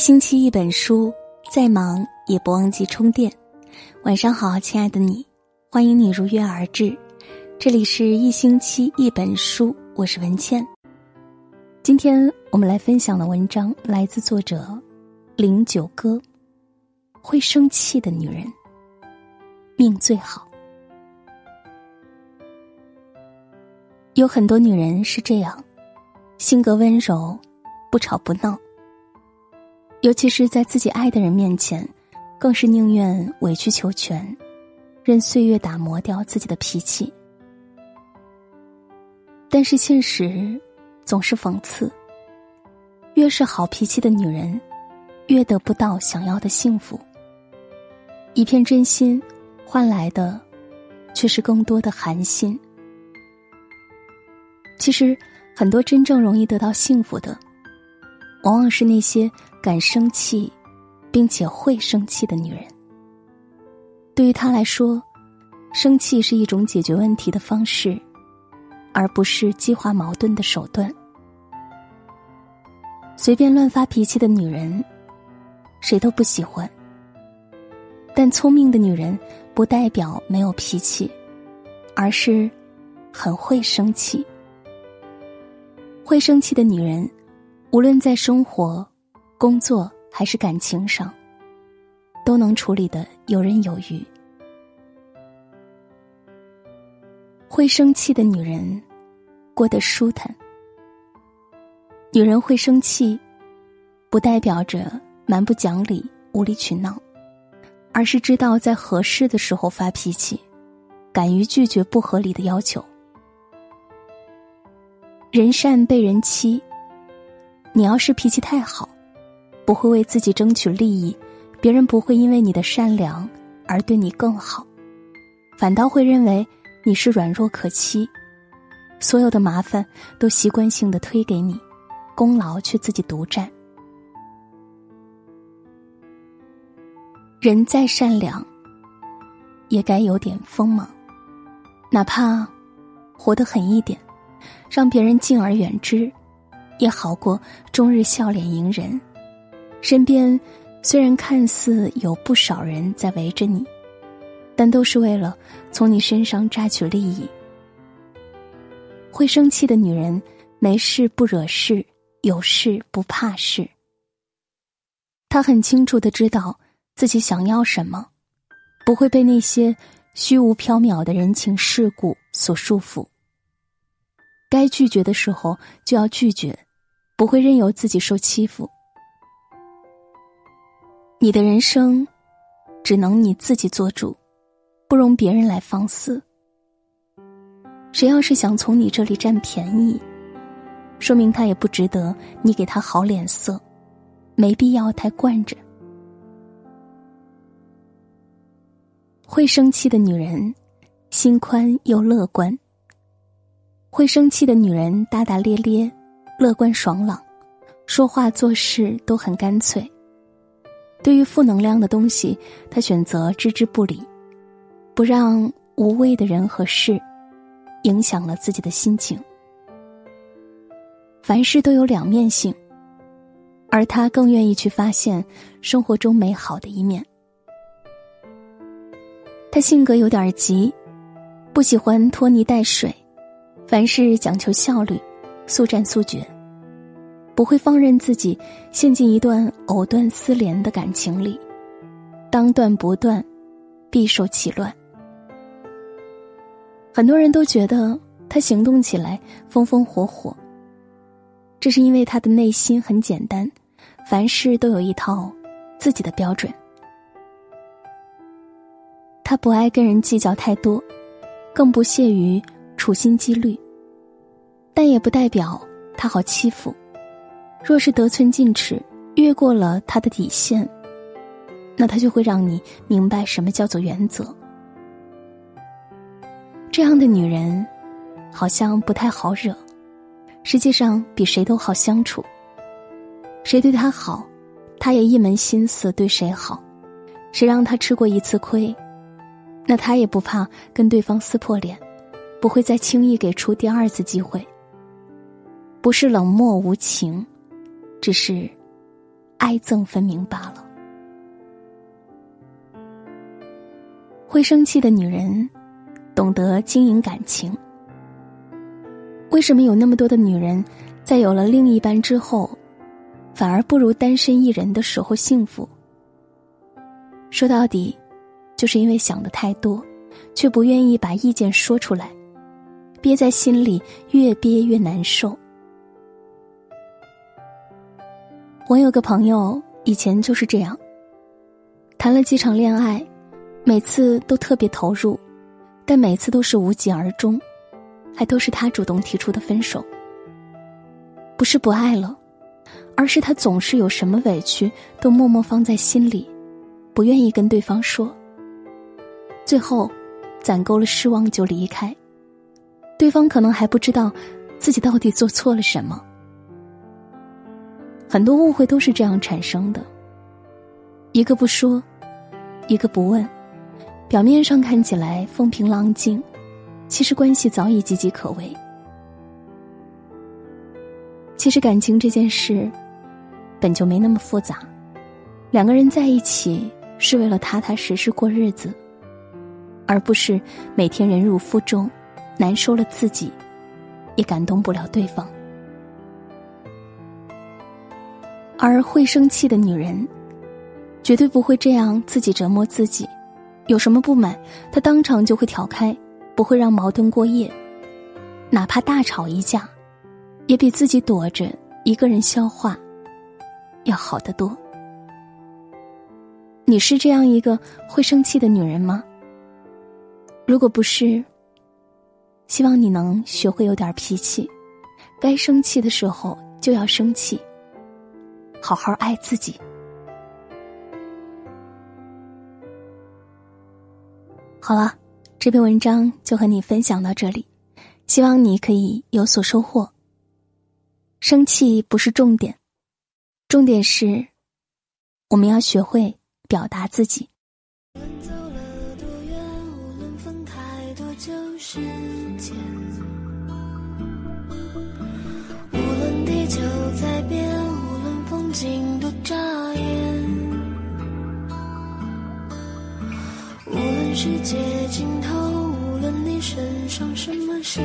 星期一本书，再忙也不忘记充电。晚上好，亲爱的你，欢迎你如约而至。这里是一星期一本书，我是文倩。今天我们来分享的文章来自作者零九哥。会生气的女人，命最好。有很多女人是这样，性格温柔，不吵不闹。尤其是在自己爱的人面前，更是宁愿委曲求全，任岁月打磨掉自己的脾气。但是现实总是讽刺，越是好脾气的女人，越得不到想要的幸福。一片真心，换来的却是更多的寒心。其实，很多真正容易得到幸福的，往往是那些。敢生气，并且会生气的女人，对于她来说，生气是一种解决问题的方式，而不是激化矛盾的手段。随便乱发脾气的女人，谁都不喜欢。但聪明的女人不代表没有脾气，而是很会生气。会生气的女人，无论在生活。工作还是感情上，都能处理的游刃有余。会生气的女人，过得舒坦。女人会生气，不代表着蛮不讲理、无理取闹，而是知道在合适的时候发脾气，敢于拒绝不合理的要求。人善被人欺，你要是脾气太好。不会为自己争取利益，别人不会因为你的善良而对你更好，反倒会认为你是软弱可欺，所有的麻烦都习惯性的推给你，功劳却自己独占。人再善良，也该有点锋芒，哪怕活得狠一点，让别人敬而远之，也好过终日笑脸迎人。身边虽然看似有不少人在围着你，但都是为了从你身上榨取利益。会生气的女人，没事不惹事，有事不怕事。她很清楚的知道自己想要什么，不会被那些虚无缥缈的人情世故所束缚。该拒绝的时候就要拒绝，不会任由自己受欺负。你的人生，只能你自己做主，不容别人来放肆。谁要是想从你这里占便宜，说明他也不值得你给他好脸色，没必要太惯着。会生气的女人，心宽又乐观。会生气的女人大大咧咧，乐观爽朗，说话做事都很干脆。对于负能量的东西，他选择置之不理，不让无谓的人和事影响了自己的心情。凡事都有两面性，而他更愿意去发现生活中美好的一面。他性格有点急，不喜欢拖泥带水，凡事讲求效率，速战速决。不会放任自己陷进一段藕断丝连的感情里，当断不断，必受其乱。很多人都觉得他行动起来风风火火，这是因为他的内心很简单，凡事都有一套自己的标准。他不爱跟人计较太多，更不屑于处心积虑，但也不代表他好欺负。若是得寸进尺，越过了他的底线，那他就会让你明白什么叫做原则。这样的女人，好像不太好惹，实际上比谁都好相处。谁对她好，她也一门心思对谁好。谁让她吃过一次亏，那她也不怕跟对方撕破脸，不会再轻易给出第二次机会。不是冷漠无情。只是爱憎分明罢了。会生气的女人，懂得经营感情。为什么有那么多的女人，在有了另一半之后，反而不如单身一人的时候幸福？说到底，就是因为想的太多，却不愿意把意见说出来，憋在心里，越憋越难受。我有个朋友，以前就是这样，谈了几场恋爱。每次都特别投入，但每次都是无疾而终，还都是他主动提出的分手。不是不爱了，而是他总是有什么委屈都默默放在心里，不愿意跟对方说。最后，攒够了失望就离开，对方可能还不知道自己到底做错了什么。很多误会都是这样产生的，一个不说，一个不问。表面上看起来风平浪静，其实关系早已岌岌可危。其实感情这件事，本就没那么复杂，两个人在一起是为了踏踏实实过日子，而不是每天忍辱负重，难受了自己，也感动不了对方。而会生气的女人，绝对不会这样自己折磨自己。有什么不满，她当场就会挑开，不会让矛盾过夜，哪怕大吵一架，也比自己躲着一个人消化要好得多。你是这样一个会生气的女人吗？如果不是，希望你能学会有点脾气，该生气的时候就要生气，好好爱自己。好了，这篇文章就和你分享到这里，希望你可以有所收获。生气不是重点，重点是我们要学会表达自己。无论分开多久时间世界尽头，无论你身上什么心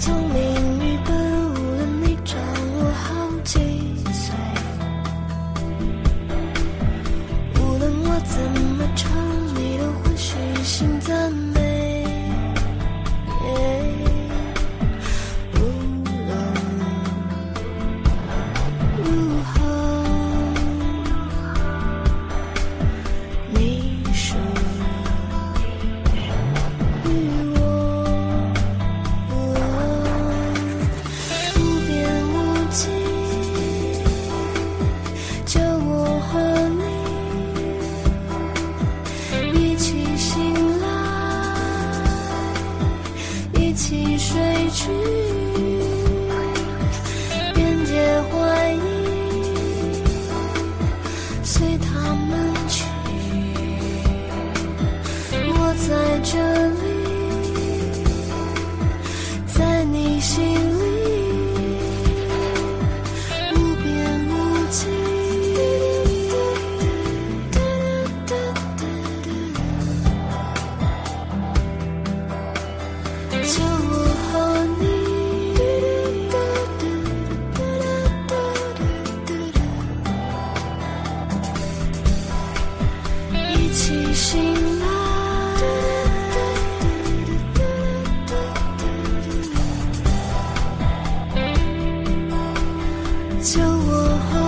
聪明救我